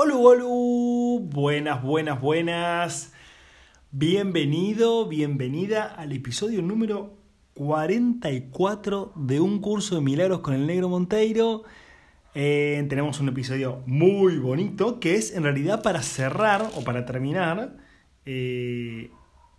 Hola, hola, buenas, buenas, buenas. Bienvenido, bienvenida al episodio número 44 de un curso de milagros con el negro Monteiro. Eh, tenemos un episodio muy bonito que es en realidad para cerrar o para terminar eh,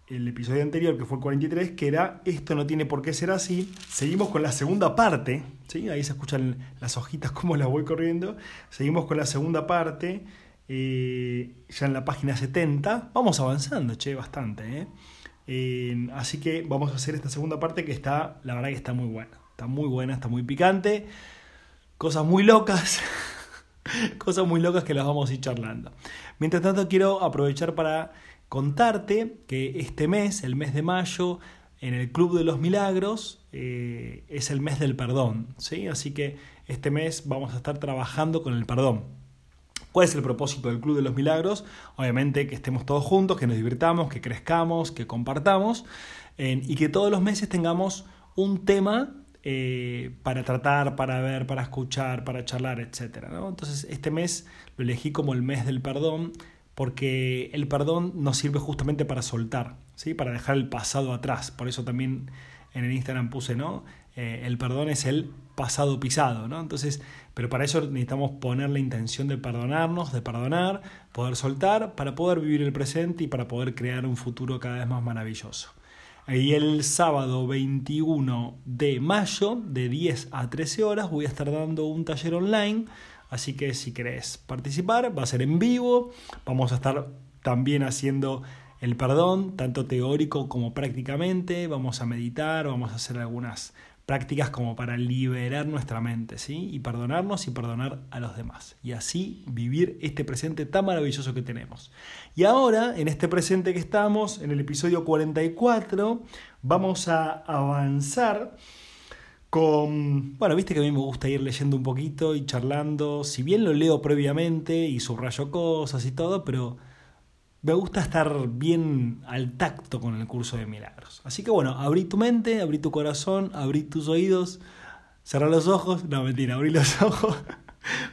el episodio anterior, que fue el 43, que era Esto no tiene por qué ser así. Seguimos con la segunda parte, ¿sí? ahí se escuchan las hojitas como las voy corriendo. Seguimos con la segunda parte, eh, ya en la página 70. Vamos avanzando, che, bastante. ¿eh? así que vamos a hacer esta segunda parte que está, la verdad que está muy buena. Está muy buena, está muy picante. Cosas muy locas. Cosas muy locas que las vamos a ir charlando. Mientras tanto, quiero aprovechar para contarte que este mes, el mes de mayo, en el Club de los Milagros, eh, es el mes del perdón. ¿sí? Así que este mes vamos a estar trabajando con el perdón. ¿Cuál es el propósito del Club de los Milagros? Obviamente que estemos todos juntos, que nos divirtamos, que crezcamos, que compartamos y que todos los meses tengamos un tema eh, para tratar, para ver, para escuchar, para charlar, etc. Entonces este mes lo elegí como el mes del perdón porque el perdón nos sirve justamente para soltar, ¿sí? para dejar el pasado atrás. Por eso también en el Instagram puse, ¿no? Eh, el perdón es el pasado pisado, ¿no? Entonces, pero para eso necesitamos poner la intención de perdonarnos, de perdonar, poder soltar, para poder vivir el presente y para poder crear un futuro cada vez más maravilloso. Y el sábado 21 de mayo, de 10 a 13 horas, voy a estar dando un taller online Así que si querés participar, va a ser en vivo. Vamos a estar también haciendo el perdón, tanto teórico como prácticamente. Vamos a meditar, vamos a hacer algunas prácticas como para liberar nuestra mente, ¿sí? Y perdonarnos y perdonar a los demás. Y así vivir este presente tan maravilloso que tenemos. Y ahora, en este presente que estamos, en el episodio 44, vamos a avanzar con, bueno, viste que a mí me gusta ir leyendo un poquito y charlando, si bien lo leo previamente y subrayo cosas y todo, pero me gusta estar bien al tacto con el curso de milagros. Así que bueno, abrí tu mente, abrí tu corazón, abrí tus oídos, cerrá los ojos, no mentira, abrí los ojos,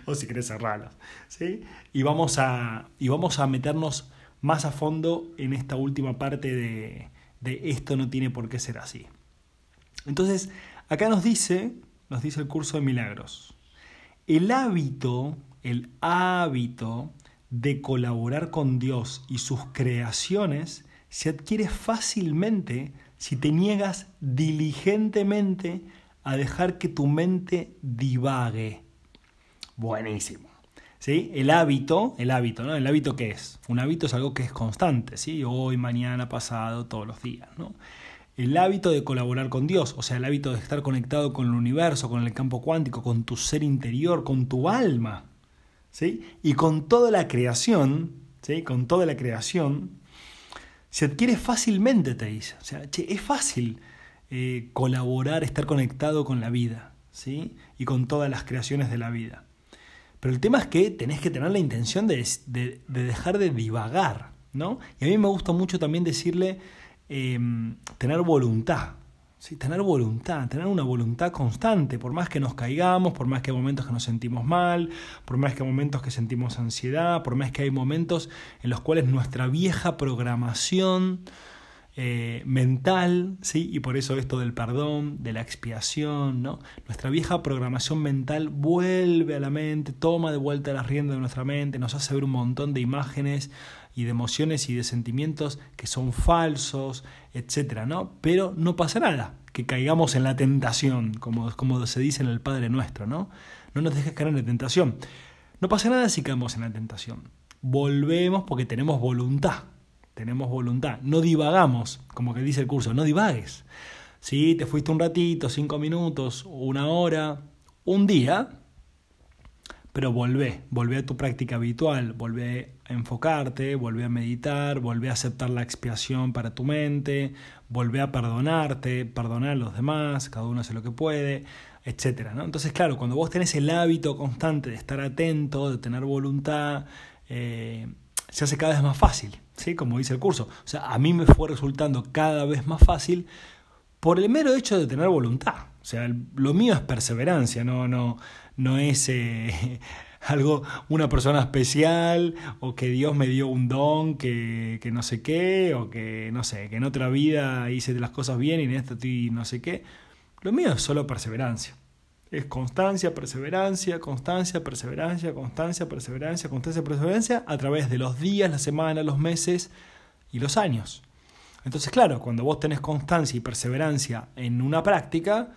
o si querés cerrarlos, ¿sí? Y vamos a, y vamos a meternos más a fondo en esta última parte de, de esto no tiene por qué ser así. Entonces, Acá nos dice, nos dice el curso de milagros, el hábito, el hábito de colaborar con Dios y sus creaciones se adquiere fácilmente si te niegas diligentemente a dejar que tu mente divague. Buenísimo. ¿Sí? El hábito, el hábito, ¿no? ¿El hábito qué es? Un hábito es algo que es constante, ¿sí? Hoy, mañana, pasado, todos los días, ¿no? El hábito de colaborar con Dios, o sea, el hábito de estar conectado con el universo, con el campo cuántico, con tu ser interior, con tu alma, ¿sí? Y con toda la creación, ¿sí? Con toda la creación, se adquiere fácilmente, te dice. O sea, che, es fácil eh, colaborar, estar conectado con la vida, ¿sí? Y con todas las creaciones de la vida. Pero el tema es que tenés que tener la intención de, de dejar de divagar, ¿no? Y a mí me gusta mucho también decirle Em, tener voluntad. ¿sí? Tener voluntad, tener una voluntad constante, por más que nos caigamos, por más que hay momentos que nos sentimos mal, por más que hay momentos que sentimos ansiedad, por más que hay momentos en los cuales nuestra vieja programación eh, mental, ¿sí? y por eso esto del perdón, de la expiación, ¿no? nuestra vieja programación mental vuelve a la mente, toma de vuelta las riendas de nuestra mente, nos hace ver un montón de imágenes y de emociones y de sentimientos que son falsos, etcétera, ¿no? Pero no pasa nada, que caigamos en la tentación, como, como se dice en el Padre Nuestro, ¿no? No nos dejes caer en la tentación. No pasa nada si caemos en la tentación. Volvemos porque tenemos voluntad, tenemos voluntad. No divagamos, como que dice el curso, no divagues. Si te fuiste un ratito, cinco minutos, una hora, un día, pero volvé, volvé a tu práctica habitual, volvé a enfocarte, volvé a meditar, volvé a aceptar la expiación para tu mente, volvé a perdonarte, perdonar a los demás, cada uno hace lo que puede, etc. ¿no? Entonces, claro, cuando vos tenés el hábito constante de estar atento, de tener voluntad, eh, se hace cada vez más fácil, ¿sí? como dice el curso. O sea, a mí me fue resultando cada vez más fácil por el mero hecho de tener voluntad. O sea, lo mío es perseverancia, no, no, no es eh, algo, una persona especial, o que Dios me dio un don, que, que no sé qué, o que no sé, que en otra vida hice las cosas bien y en esta no sé qué. Lo mío es solo perseverancia. Es constancia, perseverancia, constancia, perseverancia, constancia, perseverancia, constancia, perseverancia a través de los días, las semanas, los meses y los años. Entonces, claro, cuando vos tenés constancia y perseverancia en una práctica,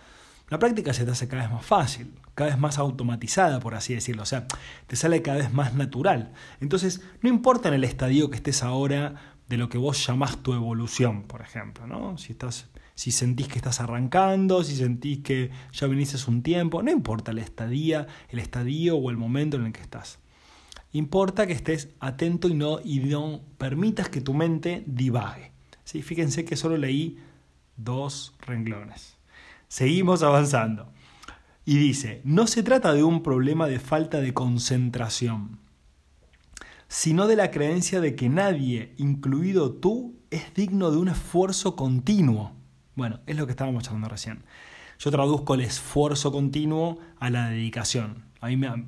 la práctica se te hace cada vez más fácil, cada vez más automatizada, por así decirlo. O sea, te sale cada vez más natural. Entonces, no importa en el estadio que estés ahora de lo que vos llamás tu evolución, por ejemplo, ¿no? Si estás si sentís que estás arrancando, si sentís que ya viniste un tiempo, no importa el estadía, el estadio o el momento en el que estás. Importa que estés atento y no, y no permitas que tu mente divague. ¿Sí? Fíjense que solo leí dos renglones. Seguimos avanzando. Y dice, no se trata de un problema de falta de concentración, sino de la creencia de que nadie, incluido tú, es digno de un esfuerzo continuo. Bueno, es lo que estábamos hablando recién. Yo traduzco el esfuerzo continuo a la dedicación. A mí me,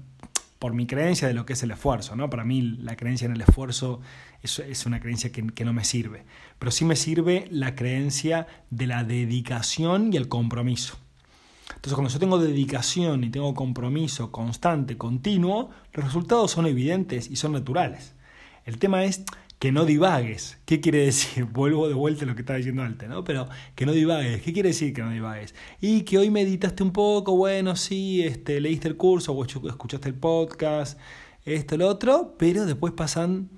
por mi creencia de lo que es el esfuerzo, ¿no? Para mí la creencia en el esfuerzo es, es una creencia que, que, no me sirve. Pero sí me sirve la creencia de la dedicación y el compromiso. Entonces cuando yo tengo dedicación y tengo compromiso constante, continuo, los resultados son evidentes y son naturales. El tema es que no divagues. ¿Qué quiere decir? Vuelvo de vuelta a lo que estaba diciendo antes, ¿no? Pero que no divagues. ¿Qué quiere decir que no divagues? Y que hoy meditaste un poco, bueno, sí, este, leíste el curso o escuchaste el podcast, esto, lo otro, pero después pasan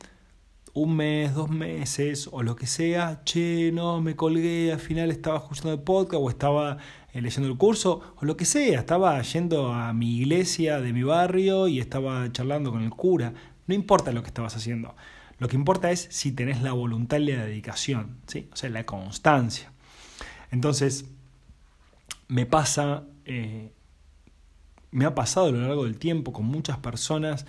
un mes, dos meses o lo que sea, che, no, me colgué, al final estaba escuchando el podcast o estaba eh, leyendo el curso o lo que sea, estaba yendo a mi iglesia de mi barrio y estaba charlando con el cura, no importa lo que estabas haciendo. Lo que importa es si tenés la voluntad y la dedicación, ¿sí? o sea, la constancia. Entonces, me pasa, eh, me ha pasado a lo largo del tiempo con muchas personas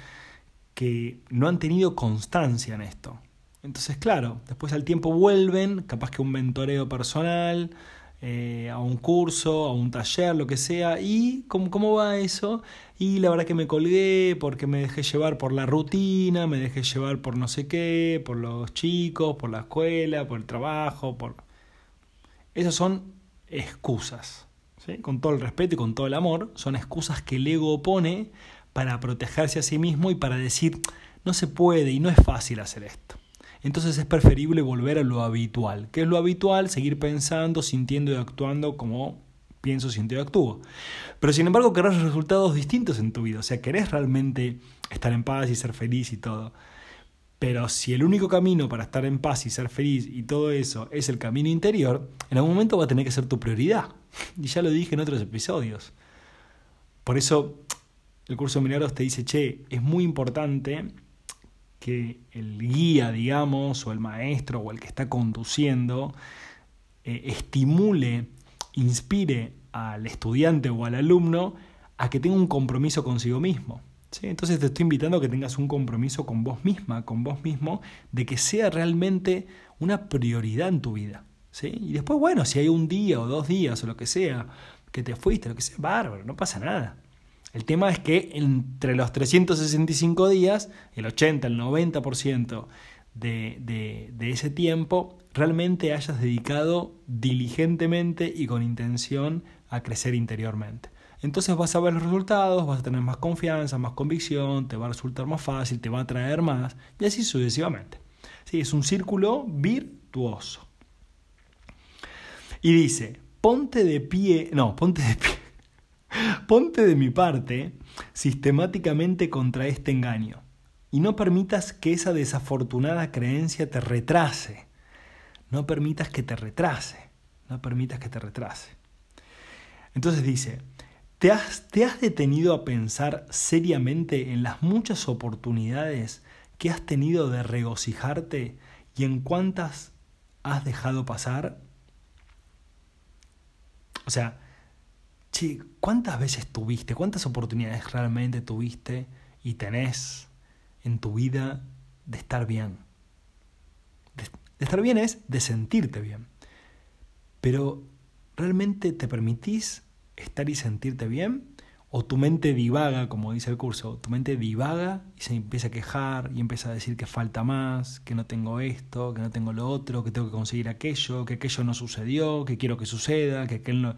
que no han tenido constancia en esto. Entonces, claro, después al tiempo vuelven, capaz que un mentoreo personal, eh, a un curso, a un taller, lo que sea. ¿Y cómo, cómo va eso? Y la verdad que me colgué porque me dejé llevar por la rutina, me dejé llevar por no sé qué, por los chicos, por la escuela, por el trabajo, por... Esas son excusas. Con todo el respeto y con todo el amor, son excusas que el ego pone para protegerse a sí mismo y para decir, no se puede y no es fácil hacer esto entonces es preferible volver a lo habitual. ¿Qué es lo habitual? Seguir pensando, sintiendo y actuando como pienso, siento y actúo. Pero sin embargo querés resultados distintos en tu vida, o sea, querés realmente estar en paz y ser feliz y todo. Pero si el único camino para estar en paz y ser feliz y todo eso es el camino interior, en algún momento va a tener que ser tu prioridad. Y ya lo dije en otros episodios. Por eso el curso de milagros te dice, che, es muy importante que el guía, digamos, o el maestro o el que está conduciendo, eh, estimule, inspire al estudiante o al alumno a que tenga un compromiso consigo mismo. ¿sí? Entonces te estoy invitando a que tengas un compromiso con vos misma, con vos mismo, de que sea realmente una prioridad en tu vida. ¿sí? Y después, bueno, si hay un día o dos días o lo que sea, que te fuiste, lo que sea, bárbaro, no pasa nada. El tema es que entre los 365 días, el 80, el 90% de, de, de ese tiempo, realmente hayas dedicado diligentemente y con intención a crecer interiormente. Entonces vas a ver los resultados, vas a tener más confianza, más convicción, te va a resultar más fácil, te va a traer más, y así sucesivamente. Sí, es un círculo virtuoso. Y dice, ponte de pie, no, ponte de pie, Ponte de mi parte sistemáticamente contra este engaño y no permitas que esa desafortunada creencia te retrase. No permitas que te retrase. No permitas que te retrase. Entonces dice, ¿te has, ¿te has detenido a pensar seriamente en las muchas oportunidades que has tenido de regocijarte y en cuántas has dejado pasar? O sea, che, ¿cuántas veces tuviste, cuántas oportunidades realmente tuviste y tenés en tu vida de estar bien? De, estar bien es de sentirte bien. Pero ¿realmente te permitís estar y sentirte bien? o tu mente divaga, como dice el curso, tu mente divaga y se empieza a quejar y empieza a decir que falta más, que no tengo esto, que no tengo lo otro, que tengo que conseguir aquello, que aquello no sucedió, que quiero que suceda, que aquel no,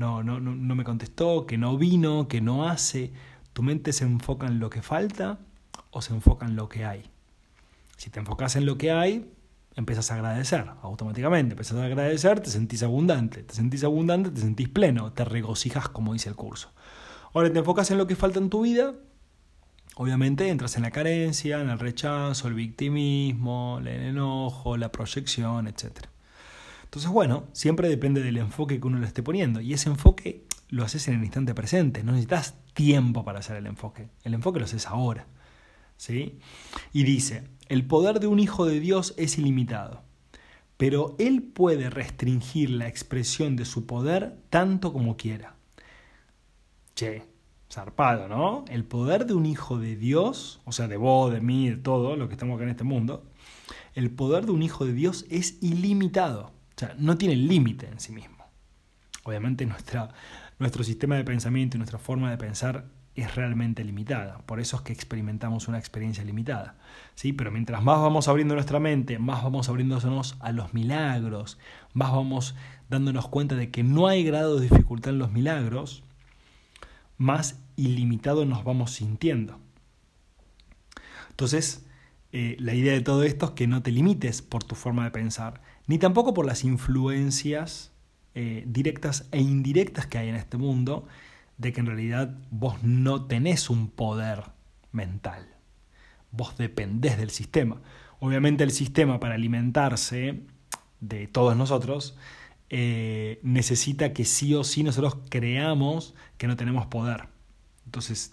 no, no, no me contestó, que no vino, que no hace. Tu mente se enfoca en lo que falta o se enfoca en lo que hay. Si te enfocas en lo que hay, empiezas a agradecer automáticamente. Empiezas a agradecer, te sentís abundante. Te sentís abundante, te sentís pleno, te regocijas, como dice el curso. Ahora te enfocas en lo que falta en tu vida, obviamente entras en la carencia, en el rechazo, el victimismo, el enojo, la proyección, etc. Entonces, bueno, siempre depende del enfoque que uno le esté poniendo. Y ese enfoque lo haces en el instante presente. No necesitas tiempo para hacer el enfoque. El enfoque lo haces ahora. ¿Sí? Y dice, el poder de un hijo de Dios es ilimitado, pero él puede restringir la expresión de su poder tanto como quiera. Che, zarpado, ¿no? El poder de un hijo de Dios, o sea, de vos, de mí, de todo lo que estamos acá en este mundo, el poder de un hijo de Dios es ilimitado, o sea, no tiene límite en sí mismo. Obviamente nuestra, nuestro sistema de pensamiento y nuestra forma de pensar es realmente limitada, por eso es que experimentamos una experiencia limitada. ¿sí? Pero mientras más vamos abriendo nuestra mente, más vamos abriéndonos a los milagros, más vamos dándonos cuenta de que no hay grado de dificultad en los milagros, más ilimitado nos vamos sintiendo. Entonces, eh, la idea de todo esto es que no te limites por tu forma de pensar, ni tampoco por las influencias eh, directas e indirectas que hay en este mundo, de que en realidad vos no tenés un poder mental. Vos dependés del sistema. Obviamente el sistema para alimentarse de todos nosotros eh, necesita que sí o sí nosotros creamos que no tenemos poder. Entonces,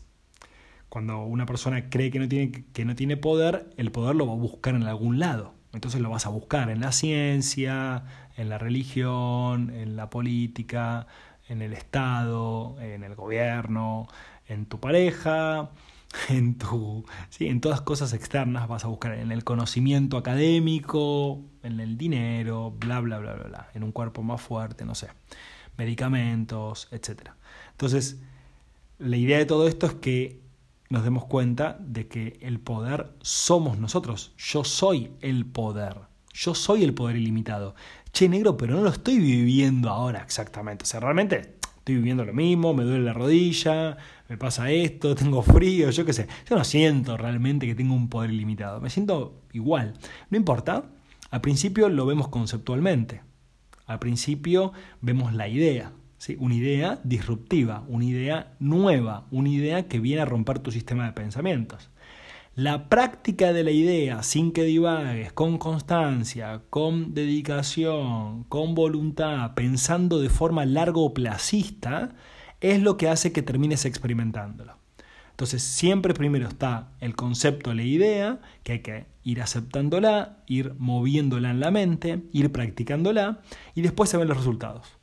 cuando una persona cree que no, tiene, que no tiene poder, el poder lo va a buscar en algún lado. Entonces lo vas a buscar en la ciencia, en la religión, en la política, en el Estado, en el gobierno, en tu pareja, en, tu, ¿sí? en todas cosas externas vas a buscar en el conocimiento académico, en el dinero, bla, bla, bla, bla, bla, en un cuerpo más fuerte, no sé, medicamentos, etc. Entonces, la idea de todo esto es que nos demos cuenta de que el poder somos nosotros. Yo soy el poder. Yo soy el poder ilimitado. Che, negro, pero no lo estoy viviendo ahora exactamente. O sea, realmente estoy viviendo lo mismo, me duele la rodilla, me pasa esto, tengo frío, yo qué sé. Yo no siento realmente que tengo un poder ilimitado, me siento igual. No importa, al principio lo vemos conceptualmente, al principio vemos la idea, ¿sí? una idea disruptiva, una idea nueva, una idea que viene a romper tu sistema de pensamientos. La práctica de la idea sin que divagues, con constancia, con dedicación, con voluntad, pensando de forma largo placista, es lo que hace que termines experimentándolo. Entonces siempre primero está el concepto, la idea, que hay que ir aceptándola, ir moviéndola en la mente, ir practicándola y después se ven los resultados.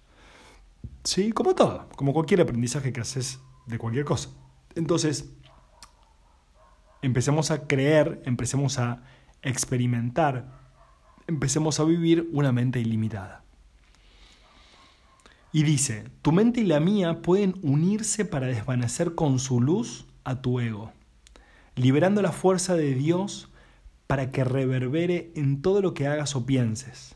Sí, como todo, como cualquier aprendizaje que haces de cualquier cosa. Entonces, empecemos a creer, empecemos a experimentar, empecemos a vivir una mente ilimitada. Y dice, tu mente y la mía pueden unirse para desvanecer con su luz a tu ego, liberando la fuerza de Dios para que reverbere en todo lo que hagas o pienses.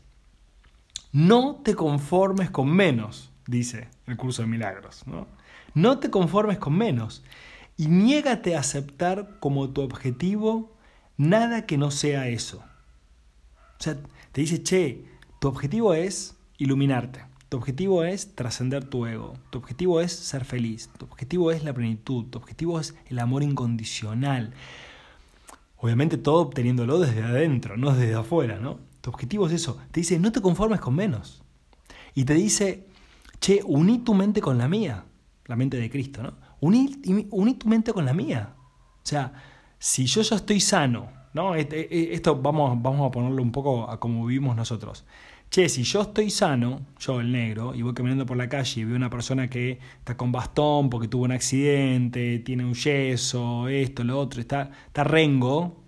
No te conformes con menos, dice el curso de milagros. No, no te conformes con menos y niégate a aceptar como tu objetivo nada que no sea eso. O sea, te dice, che, tu objetivo es iluminarte. Tu objetivo es trascender tu ego, tu objetivo es ser feliz, tu objetivo es la plenitud, tu objetivo es el amor incondicional. Obviamente todo obteniéndolo desde adentro, no desde afuera, ¿no? Tu objetivo es eso. Te dice, no te conformes con menos. Y te dice, che, uní tu mente con la mía, la mente de Cristo, ¿no? Uní, uní tu mente con la mía. O sea, si yo ya estoy sano, ¿no? Este, e, esto vamos, vamos a ponerlo un poco a cómo vivimos nosotros che, si yo estoy sano, yo el negro, y voy caminando por la calle y veo una persona que está con bastón porque tuvo un accidente, tiene un yeso, esto, lo otro, está, está rengo,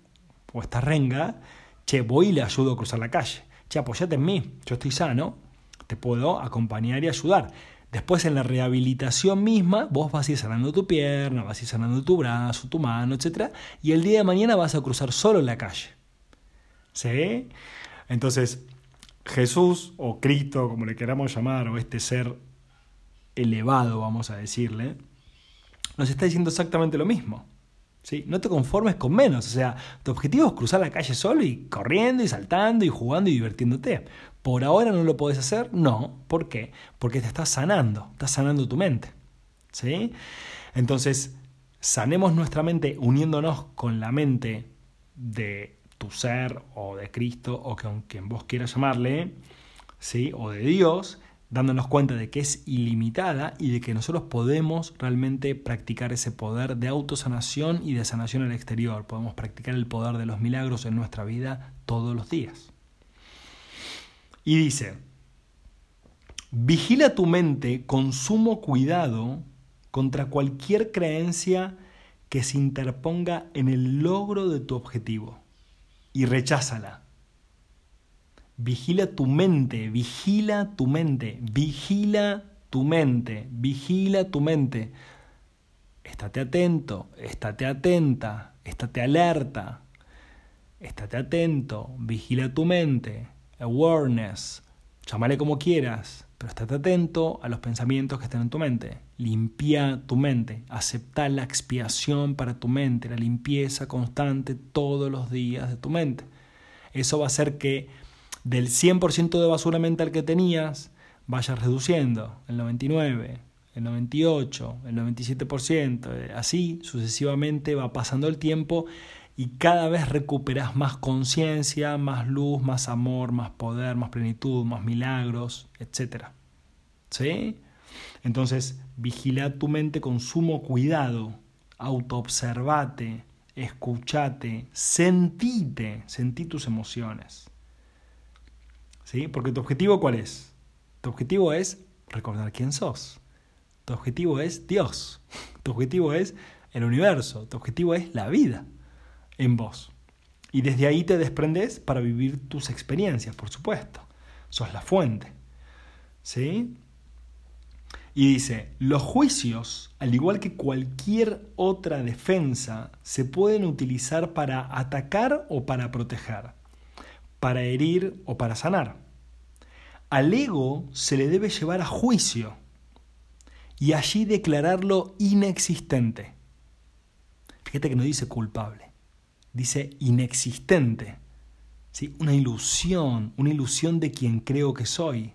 o está renga, che, voy y le ayudo a cruzar la calle. Che, apoyate en mí, yo estoy sano, te puedo acompañar y ayudar. Después en la rehabilitación misma, vos vas a ir sanando tu pierna, vas a ir sanando tu brazo, tu mano, etc. Y el día de mañana vas a cruzar solo en la calle. ¿Sí? Entonces, Jesús o Cristo, como le queramos llamar, o este ser elevado, vamos a decirle, nos está diciendo exactamente lo mismo. ¿sí? No te conformes con menos. O sea, tu objetivo es cruzar la calle solo y corriendo y saltando y jugando y divirtiéndote. ¿Por ahora no lo podés hacer? No. ¿Por qué? Porque te estás sanando, estás sanando tu mente. ¿sí? Entonces, sanemos nuestra mente uniéndonos con la mente de tu ser o de Cristo o con quien vos quieras llamarle, ¿sí? o de Dios, dándonos cuenta de que es ilimitada y de que nosotros podemos realmente practicar ese poder de autosanación y de sanación al exterior. Podemos practicar el poder de los milagros en nuestra vida todos los días. Y dice, vigila tu mente con sumo cuidado contra cualquier creencia que se interponga en el logro de tu objetivo y recházala. Vigila tu mente, vigila tu mente, vigila tu mente, vigila tu mente. Estate atento, estate atenta, estate alerta, estate atento, vigila tu mente, awareness, llámale como quieras, pero estate atento a los pensamientos que están en tu mente. Limpia tu mente, acepta la expiación para tu mente, la limpieza constante todos los días de tu mente. Eso va a hacer que del 100% de basura mental que tenías vayas reduciendo el 99, el 98, el 97%, así sucesivamente va pasando el tiempo y cada vez recuperas más conciencia, más luz, más amor, más poder, más plenitud, más milagros, etc. ¿Sí? Entonces, vigila tu mente con sumo cuidado, autoobservate, escuchate, sentite, sentí tus emociones. ¿Sí? Porque tu objetivo cuál es? Tu objetivo es recordar quién sos. Tu objetivo es Dios. Tu objetivo es el universo. Tu objetivo es la vida en vos. Y desde ahí te desprendes para vivir tus experiencias, por supuesto. Sos la fuente. ¿Sí? Y dice, los juicios, al igual que cualquier otra defensa, se pueden utilizar para atacar o para proteger, para herir o para sanar. Al ego se le debe llevar a juicio y allí declararlo inexistente. Fíjate que no dice culpable dice inexistente, ¿sí? una ilusión, una ilusión de quien creo que soy,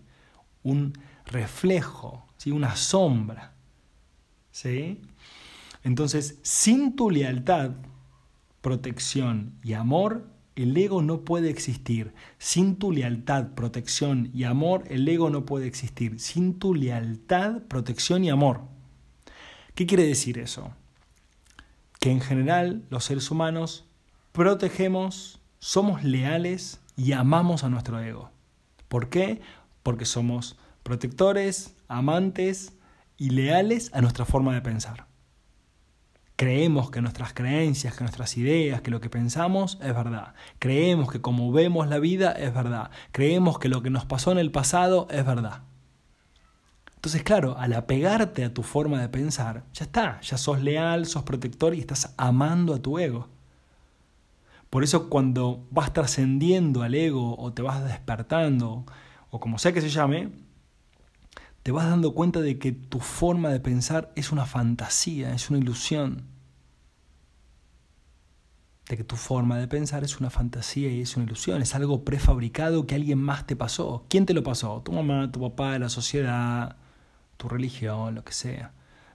un reflejo, ¿sí? una sombra. ¿sí? Entonces, sin tu lealtad, protección y amor, el ego no puede existir. Sin tu lealtad, protección y amor, el ego no puede existir. Sin tu lealtad, protección y amor. ¿Qué quiere decir eso? Que en general los seres humanos protegemos, somos leales y amamos a nuestro ego. ¿Por qué? Porque somos protectores, amantes y leales a nuestra forma de pensar. Creemos que nuestras creencias, que nuestras ideas, que lo que pensamos es verdad. Creemos que como vemos la vida es verdad. Creemos que lo que nos pasó en el pasado es verdad. Entonces, claro, al apegarte a tu forma de pensar, ya está, ya sos leal, sos protector y estás amando a tu ego. Por eso cuando vas trascendiendo al ego o te vas despertando, o como sea que se llame, te vas dando cuenta de que tu forma de pensar es una fantasía, es una ilusión. De que tu forma de pensar es una fantasía y es una ilusión, es algo prefabricado que alguien más te pasó. ¿Quién te lo pasó? Tu mamá, tu papá, la sociedad, tu religión, lo que sea.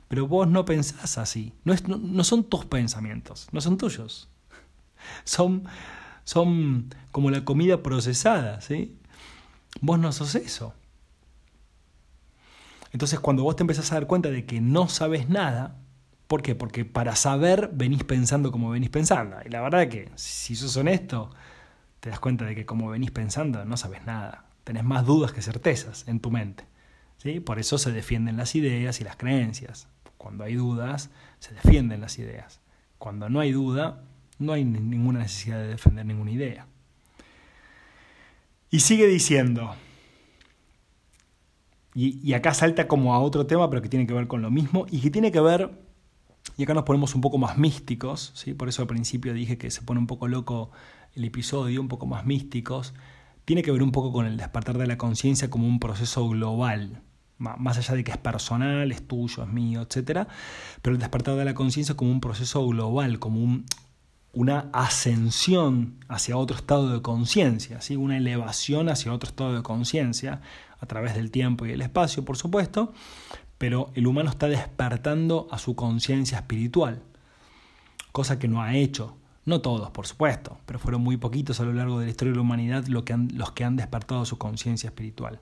Pero vos no pensás así, no, no, no son tus pensamientos, no son tuyos son, son como la comida procesada, ¿sí? Vos no sos eso. Entonces cuando vos te empezás a dar cuenta de que no sabes nada, ¿por qué? Porque para saber venís pensando como venís pensando. Y la verdad que si sos honesto, te das cuenta de que como venís pensando no sabes nada. Tenés más dudas que certezas en tu mente. ¿sí? Por eso se defienden las ideas y las creencias. Cuando hay dudas, se defienden las ideas. Cuando no hay duda, no hay ninguna necesidad de defender ninguna idea. Y sigue diciendo, y, acá salta como a otro tema, pero que tiene que ver con lo mismo y que tiene que ver, y acá nos ponemos un poco más místicos, ¿sí? por eso al principio dije que se pone un poco loco el episodio, un poco más místicos, tiene que ver un poco con el despertar de la conciencia como un proceso global, más allá de que es personal, es tuyo, es mío, etc. Pero el despertar de la conciencia como un proceso global, como un, una ascensión hacia otro estado de conciencia, ¿sí? una elevación hacia otro estado de conciencia, a través del tiempo y el espacio, por supuesto, pero el humano está despertando a su conciencia espiritual, cosa que no ha hecho. No todos, por supuesto, pero fueron muy poquitos a lo largo de la historia de la humanidad los que han, los que han despertado su conciencia espiritual.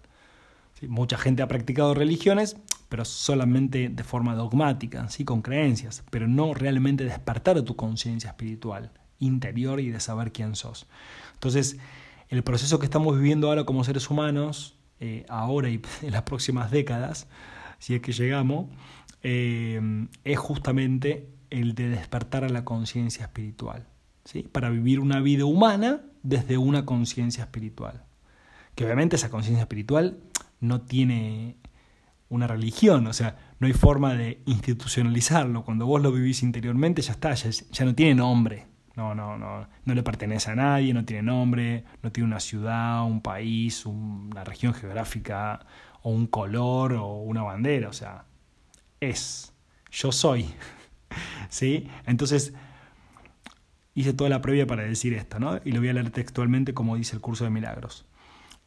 Mucha gente ha practicado religiones, pero solamente de forma dogmática, ¿sí? con creencias, pero no realmente despertar tu conciencia espiritual interior y de saber quién sos. Entonces, el proceso que estamos viviendo ahora como seres humanos, eh, ahora y en las próximas décadas, si es que llegamos, eh, es justamente el de despertar a la conciencia espiritual, ¿sí? para vivir una vida humana desde una conciencia espiritual. Que obviamente esa conciencia espiritual no tiene una religión, o sea, no hay forma de institucionalizarlo. Cuando vos lo vivís interiormente ya está, ya, no tiene nombre. No, no, no, no le pertenece a nadie, no tiene nombre, no tiene una ciudad, un país, una región geográfica, o un color, o una bandera, o sea, es, yo soy. ¿Sí? Entonces, hice toda la previa para decir esto, ¿no? Y lo voy a leer textualmente como dice el curso de milagros.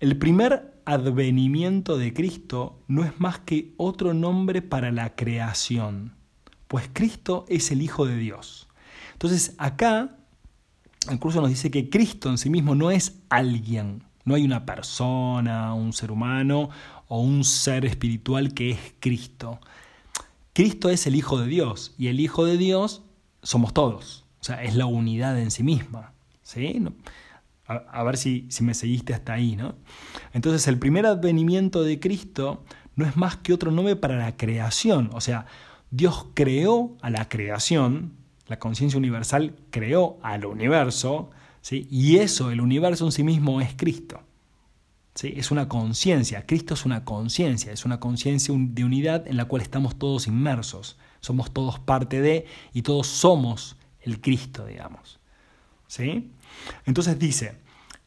El primer advenimiento de Cristo no es más que otro nombre para la creación, pues Cristo es el Hijo de Dios. Entonces acá el curso nos dice que Cristo en sí mismo no es alguien, no hay una persona, un ser humano o un ser espiritual que es Cristo. Cristo es el Hijo de Dios y el Hijo de Dios somos todos, o sea, es la unidad en sí misma. ¿sí? A, ver si, si, me seguiste hasta ahí, ¿no? Entonces, el primer advenimiento de Cristo no es más que otro nombre para la creación. O sea, Dios creó a la creación, la conciencia universal creó al universo, ¿sí? y eso, el universo en sí mismo, es Cristo. ¿sí? Es una conciencia, Cristo es una conciencia, es una conciencia de unidad en la cual estamos todos inmersos, somos todos parte de y todos somos el Cristo, digamos. Entonces dice,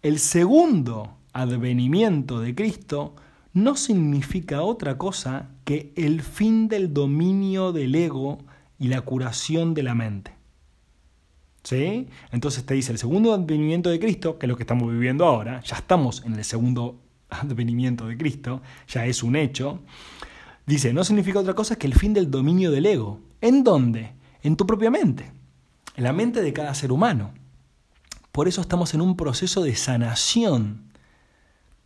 el segundo advenimiento de Cristo no significa otra cosa que el fin del dominio del ego y la curación de la mente. Entonces te dice el segundo advenimiento de Cristo, que es lo que estamos viviendo ahora, ya estamos en el segundo advenimiento de Cristo, ya es un hecho. Dice, no significa otra cosa que el fin del dominio del ego. ¿En dónde? En tu propia mente, en la mente de cada ser humano. Por eso estamos en un proceso de sanación.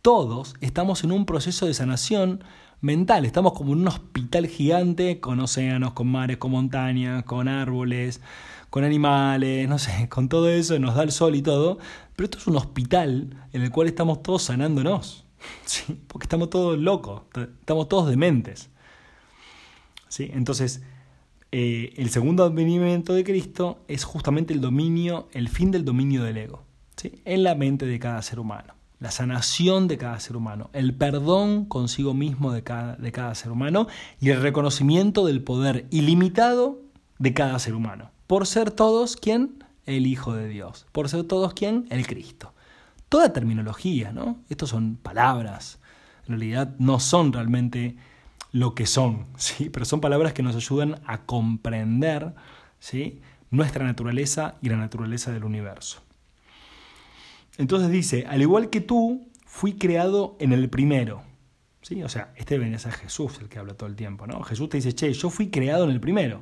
Todos estamos en un proceso de sanación mental. Estamos como en un hospital gigante con océanos, con mares, con montañas, con árboles, con animales, no sé, con todo eso, nos da el sol y todo. Pero esto es un hospital en el cual estamos todos sanándonos. ¿sí? Porque estamos todos locos, estamos todos dementes. ¿sí? Entonces, eh, el segundo advenimiento de Cristo es justamente el dominio, el fin del dominio del ego, ¿sí? en la mente de cada ser humano, la sanación de cada ser humano, el perdón consigo mismo de cada, de cada ser humano y el reconocimiento del poder ilimitado de cada ser humano, por ser todos quien el Hijo de Dios, por ser todos quien el Cristo. Toda terminología, ¿no? Estos son palabras, en realidad no son realmente lo que son, ¿sí? pero son palabras que nos ayudan a comprender ¿sí? nuestra naturaleza y la naturaleza del universo. Entonces dice, al igual que tú, fui creado en el primero. ¿Sí? O sea, este es a Jesús el que habla todo el tiempo. ¿no? Jesús te dice, che, yo fui creado en el primero.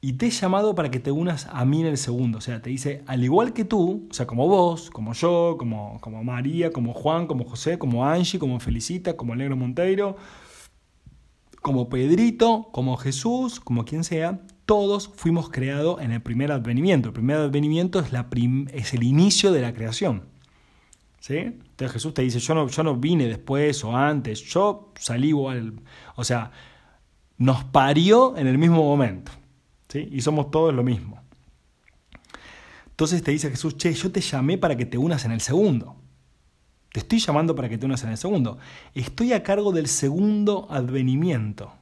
Y te he llamado para que te unas a mí en el segundo. O sea, te dice, al igual que tú, o sea, como vos, como yo, como, como María, como Juan, como José, como Angie, como Felicita, como Alegro Monteiro, como Pedrito, como Jesús, como quien sea, todos fuimos creados en el primer advenimiento. El primer advenimiento es, el inicio de la creación. ¿Sí? Entonces Jesús te dice, yo no, yo no vine después o antes, yo salí igual. O sea, nos parió en el mismo momento. ¿sí? Y somos todos lo mismo. Entonces te dice Jesús, che, yo te llamé para que te unas en el segundo. Te estoy llamando para que te unas en el segundo. Estoy a cargo del segundo advenimiento.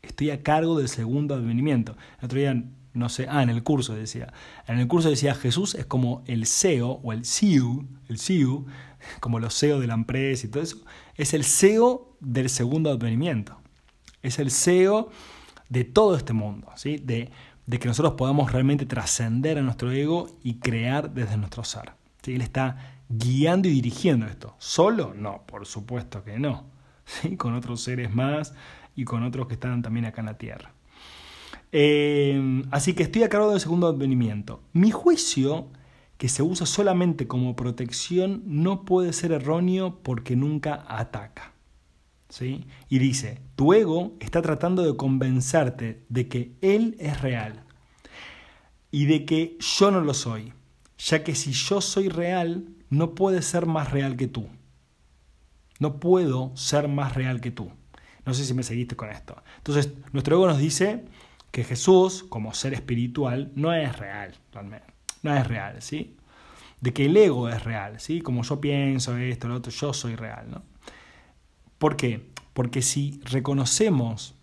Estoy a cargo del segundo advenimiento. El otro día, no sé, ah, en el curso decía. En el curso decía Jesús es como el CEO o el CEO, el CEO, como los CEO de la empresa y todo eso. Es el CEO del segundo advenimiento. Es el CEO de todo este mundo, ¿sí? de, de que nosotros podamos realmente trascender a nuestro ego y crear desde nuestro ser. ¿sí? Él está guiando y dirigiendo esto. ¿Solo? No, por supuesto que no. ¿Sí? Con otros seres más y con otros que están también acá en la tierra. Eh, así que estoy a cargo del segundo advenimiento. Mi juicio, que se usa solamente como protección, no puede ser erróneo porque nunca ataca. ¿Sí? Y dice, tu ego está tratando de convencerte de que él es real y de que yo no lo soy, ya que si yo soy real, no puede ser más real que tú. No puedo ser más real que tú. No sé si me seguiste con esto. Entonces, nuestro ego nos dice que Jesús, como ser espiritual, no es real, realmente. No es real, ¿sí? De que el ego es real, ¿sí? Como yo pienso esto, lo otro, yo soy real, ¿no? ¿Por qué? Porque si reconocemos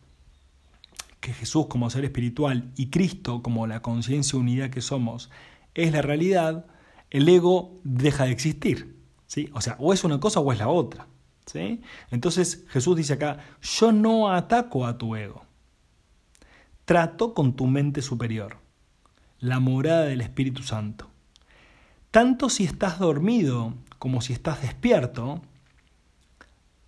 que Jesús como ser espiritual y Cristo como la conciencia unidad que somos es la realidad, el ego deja de existir. ¿sí? O sea, o es una cosa o es la otra. ¿sí? Entonces Jesús dice acá, yo no ataco a tu ego, trato con tu mente superior, la morada del Espíritu Santo. Tanto si estás dormido como si estás despierto,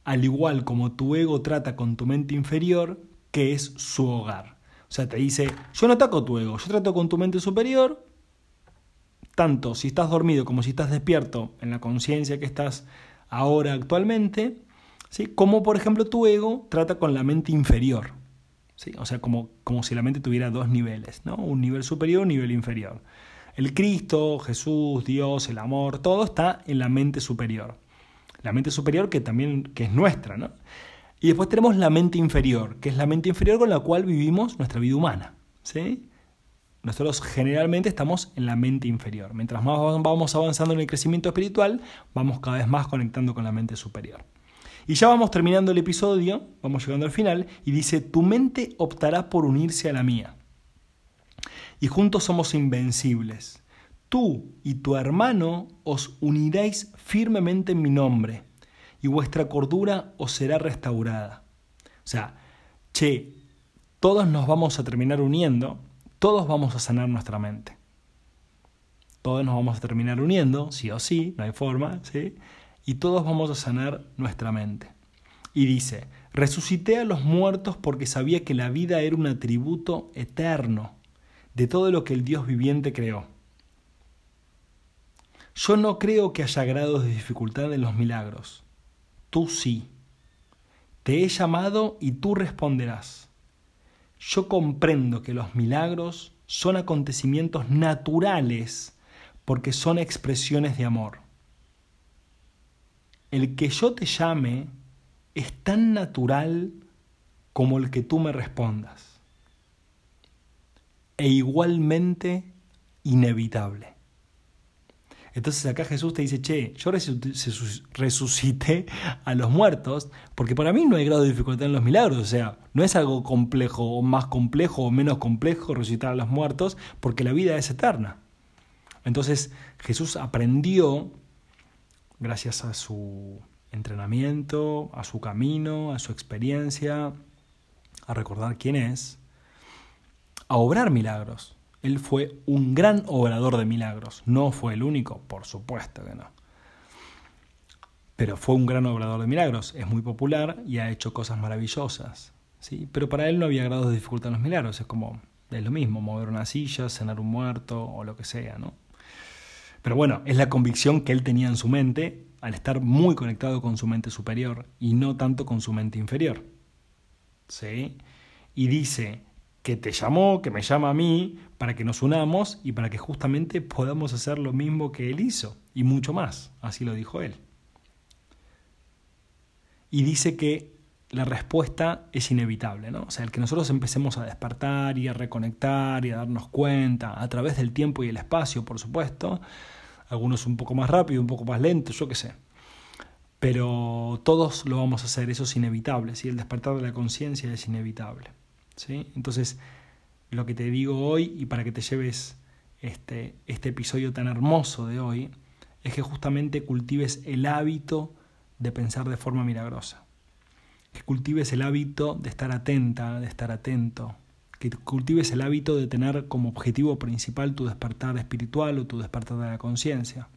al igual como tu ego trata con tu mente inferior, que es su hogar. O sea, te dice, yo no ataco tu ego, yo trato con tu mente superior, tanto si estás dormido como si estás despierto en la conciencia que estás ahora actualmente, ¿sí? como por ejemplo tu ego trata con la mente inferior. ¿sí? O sea, como, como si la mente tuviera dos niveles, ¿no? un nivel superior y un nivel inferior. El Cristo, Jesús, Dios, el amor, todo está en la mente superior. La mente superior que también que es nuestra, ¿no? Y después tenemos la mente inferior, que es la mente inferior con la cual vivimos nuestra vida humana, ¿sí? Nosotros generalmente estamos en la mente inferior. Mientras más vamos avanzando en el crecimiento espiritual, vamos cada vez más conectando con la mente superior. Y ya vamos terminando el episodio, vamos llegando al final, y dice, tu mente optará por unirse a la mía. Y juntos somos invencibles. Tú y tu hermano os uniréis firmemente en mi nombre, y vuestra cordura os será restaurada. O sea, che, todos nos vamos a terminar uniendo todos vamos a sanar nuestra mente. Todos nos vamos a terminar uniendo, sí o sí, no hay forma, ¿sí? Y todos vamos a sanar nuestra mente. Y dice, resucité a los muertos porque sabía que la vida era un atributo eterno de todo lo que el Dios viviente creó. Yo no creo que haya grados de dificultad en los milagros. Tú sí. Te he llamado y tú responderás. Yo comprendo que los milagros son acontecimientos naturales porque son expresiones de amor. El que yo te llame es tan natural como el que tú me respondas. E igualmente inevitable. Entonces acá Jesús te dice, che, yo resucité a los muertos, porque para mí no hay grado de dificultad en los milagros, o sea, no es algo complejo o más complejo o menos complejo resucitar a los muertos, porque la vida es eterna. Entonces Jesús aprendió, gracias a su entrenamiento, a su camino, a su experiencia, a recordar quién es, a obrar milagros. Él fue un gran obrador de milagros. No fue el único, por supuesto que no. Pero fue un gran obrador de milagros. Es muy popular y ha hecho cosas maravillosas. ¿sí? Pero para él no había grados de dificultad en los milagros. Es como, es lo mismo, mover una silla, cenar un muerto o lo que sea, ¿no? Pero bueno, es la convicción que él tenía en su mente al estar muy conectado con su mente superior y no tanto con su mente inferior. ¿Sí? Y dice, que te llamó, que me llama a mí, para que nos unamos y para que justamente podamos hacer lo mismo que Él hizo, y mucho más, así lo dijo Él. Y dice que la respuesta es inevitable, ¿no? O sea, el que nosotros empecemos a despertar y a reconectar y a darnos cuenta a través del tiempo y el espacio, por supuesto, algunos un poco más rápido, un poco más lento, yo qué sé. pero todos lo vamos a hacer, eso es inevitable, ¿sí? el despertar de la conciencia es inevitable. Entonces, lo que te digo hoy y para que te lleves este, este episodio tan hermoso de hoy, es que justamente cultives el hábito de pensar de forma milagrosa, que cultives el hábito de estar atenta, de estar atento, que cultives el hábito de tener como objetivo principal tu despertar espiritual o tu despertar de la conciencia.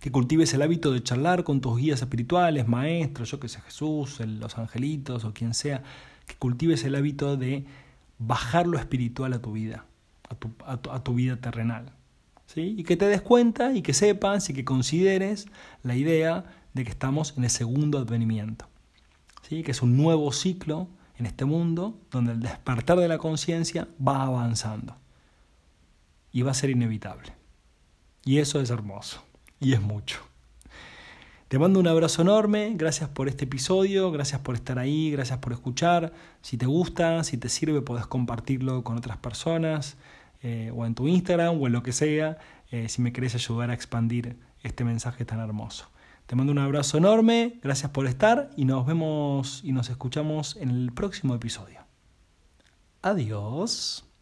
Que cultives el hábito de charlar con tus guías espirituales, maestros, yo que sé, Jesús, los angelitos o quien sea, que cultives el hábito de bajar lo espiritual a tu vida, a tu, a tu, vida terrenal. ¿sí? Y que te des cuenta y que sepas y que consideres la idea de que estamos en el segundo advenimiento, ¿sí? que es un nuevo ciclo en este mundo donde el despertar de la conciencia va avanzando y va a ser inevitable. Y eso es hermoso y es mucho. Te mando un abrazo enorme, gracias por este episodio, gracias por estar ahí, gracias por escuchar. Si te gusta, si te sirve, podés compartirlo con otras personas, eh, o en tu Instagram, o en lo que sea, eh, si me querés ayudar a expandir este mensaje tan hermoso. Te mando un abrazo enorme, gracias por estar y nos vemos y nos escuchamos en el próximo episodio. Adiós.